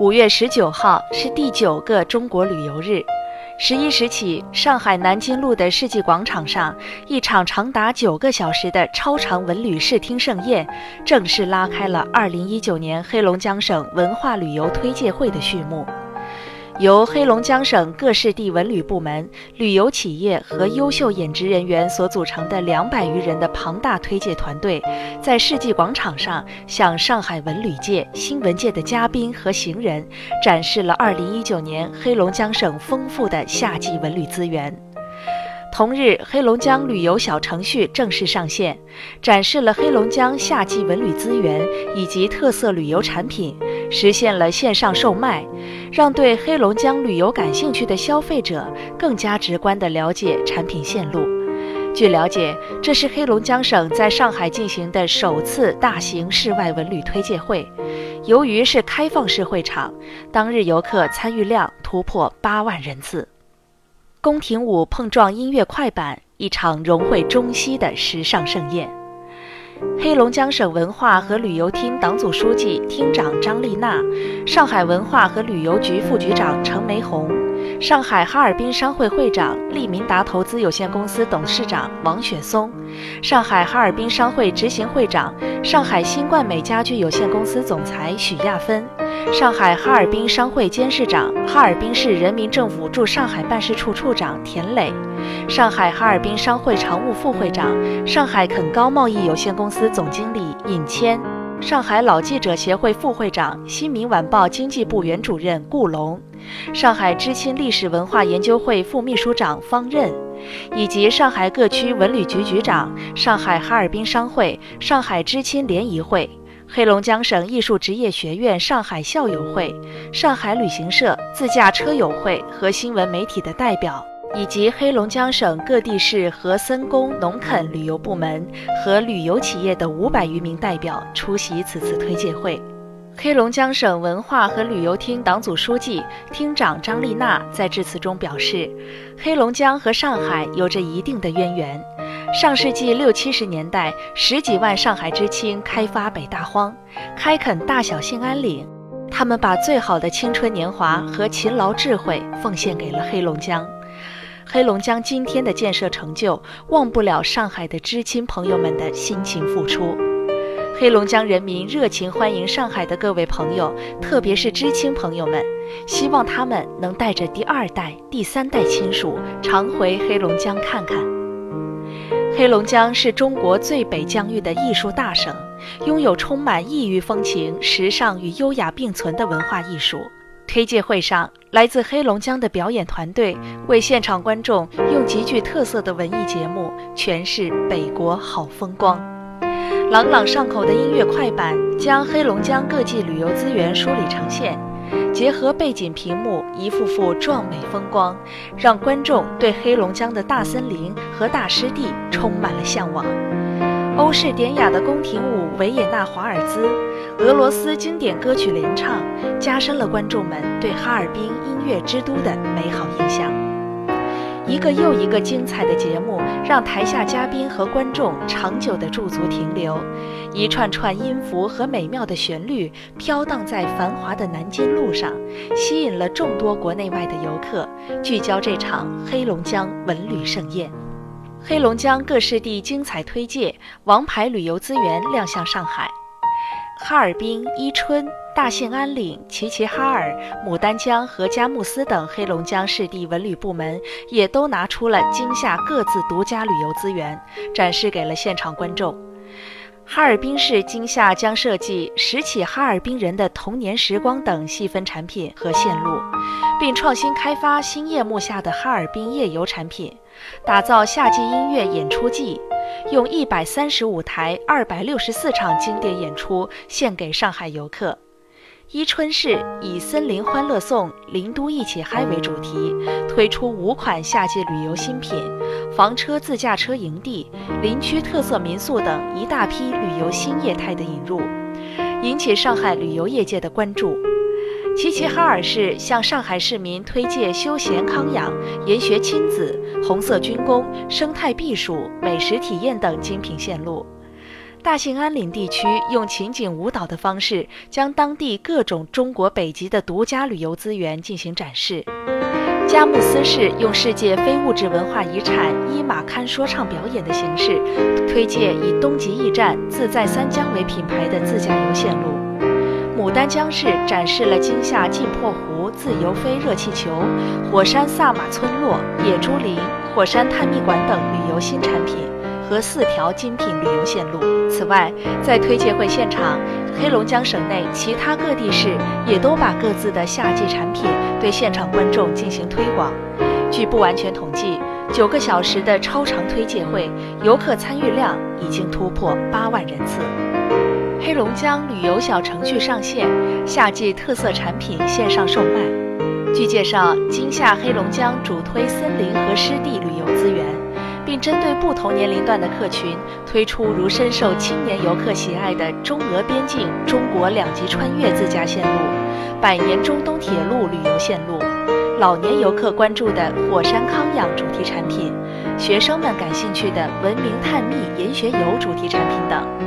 五月十九号是第九个中国旅游日。十一时起，上海南京路的世纪广场上，一场长达九个小时的超长文旅视听盛宴，正式拉开了二零一九年黑龙江省文化旅游推介会的序幕。由黑龙江省各市地文旅部门、旅游企业和优秀演职人员所组成的两百余人的庞大推介团队，在世纪广场上向上海文旅界、新闻界的嘉宾和行人展示了2019年黑龙江省丰富的夏季文旅资源。同日，黑龙江旅游小程序正式上线，展示了黑龙江夏季文旅资源以及特色旅游产品，实现了线上售卖，让对黑龙江旅游感兴趣的消费者更加直观地了解产品线路。据了解，这是黑龙江省在上海进行的首次大型室外文旅推介会。由于是开放式会场，当日游客参与量突破八万人次。宫廷舞碰撞音乐快板，一场融汇中西的时尚盛宴。黑龙江省文化和旅游厅党组书记、厅长张丽娜，上海文化和旅游局副局长程梅红。上海哈尔滨商会会长、利民达投资有限公司董事长王雪松，上海哈尔滨商会执行会长、上海新冠美家具有限公司总裁许亚芬，上海哈尔滨商会监事长、哈尔滨市人民政府驻上海办事处处长田磊，上海哈尔滨商会常务副会长、上海肯高贸易有限公司总经理尹谦，上海老记者协会副会长、新民晚报经济部原主任顾龙。上海知青历史文化研究会副秘书长方任，以及上海各区文旅局局长、上海哈尔滨商会、上海知青联谊会、黑龙江省艺术职业学院上海校友会、上海旅行社、自驾车友会和新闻媒体的代表，以及黑龙江省各地市和森工农垦旅游部门和旅游企业的五百余名代表出席此次推介会。黑龙江省文化和旅游厅党组书记、厅长张丽娜在致辞中表示，黑龙江和上海有着一定的渊源。上世纪六七十年代，十几万上海知青开发北大荒，开垦大小兴安岭，他们把最好的青春年华和勤劳智慧奉献给了黑龙江。黑龙江今天的建设成就，忘不了上海的知青朋友们的辛勤付出。黑龙江人民热情欢迎上海的各位朋友，特别是知青朋友们，希望他们能带着第二代、第三代亲属常回黑龙江看看。黑龙江是中国最北疆域的艺术大省，拥有充满异域风情、时尚与优雅并存的文化艺术。推介会上，来自黑龙江的表演团队为现场观众用极具特色的文艺节目诠释北国好风光。朗朗上口的音乐快板将黑龙江各季旅游资源梳理呈现，结合背景屏幕，一幅幅壮美风光，让观众对黑龙江的大森林和大湿地充满了向往。欧式典雅的宫廷舞维也纳华尔兹，俄罗斯经典歌曲联唱，加深了观众们对哈尔滨音乐之都的美好印象。一个又一个精彩的节目，让台下嘉宾和观众长久地驻足停留。一串串音符和美妙的旋律飘荡在繁华的南京路上，吸引了众多国内外的游客聚焦这场黑龙江文旅盛宴。黑龙江各市地精彩推介，王牌旅游资源亮相上海。哈尔滨、伊春、大兴安岭、齐齐哈尔、牡丹江和佳木斯等黑龙江市地文旅部门也都拿出了今夏各自独家旅游资源，展示给了现场观众。哈尔滨市今夏将设计拾起哈尔滨人的童年时光等细分产品和线路，并创新开发新夜幕下的哈尔滨夜游产品，打造夏季音乐演出季。用一百三十五台、二百六十四场经典演出献给上海游客。伊春市以“森林欢乐颂，林都一起嗨”为主题，推出五款夏季旅游新品，房车、自驾车营地、林区特色民宿等一大批旅游新业态的引入，引起上海旅游业界的关注。齐齐哈尔市向上海市民推介休闲康养、研学亲子、红色军工、生态避暑、美食体验等精品线路。大兴安岭地区用情景舞蹈的方式，将当地各种中国北极的独家旅游资源进行展示。佳木斯市用世界非物质文化遗产伊玛堪说唱表演的形式，推介以东极驿站自在三江为品牌的自驾游线路。牡丹江市展示了今夏镜泊湖自由飞热气球、火山萨马村落、野猪林、火山探秘馆等旅游新产品。和四条精品旅游线路。此外，在推介会现场，黑龙江省内其他各地市也都把各自的夏季产品对现场观众进行推广。据不完全统计，九个小时的超长推介会，游客参与量已经突破八万人次。黑龙江旅游小程序上线，夏季特色产品线上售卖。据介绍，今夏黑龙江主推森林和湿地旅游资源。并针对不同年龄段的客群，推出如深受青年游客喜爱的中俄边境中国两极穿越自驾线路、百年中东铁路旅游线路、老年游客关注的火山康养主题产品、学生们感兴趣的文明探秘研学游主题产品等。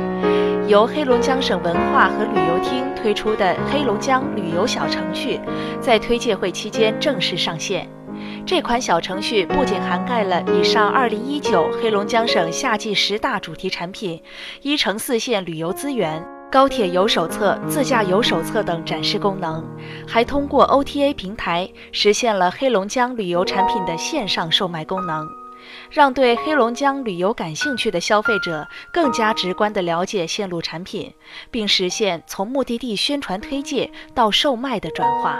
由黑龙江省文化和旅游厅推出的黑龙江旅游小程序，在推介会期间正式上线。这款小程序不仅涵盖了以上2019黑龙江省夏季十大主题产品、一城四线旅游资源、高铁游手册、自驾游手册等展示功能，还通过 OTA 平台实现了黑龙江旅游产品的线上售卖功能，让对黑龙江旅游感兴趣的消费者更加直观地了解线路产品，并实现从目的地宣传推介到售卖的转化。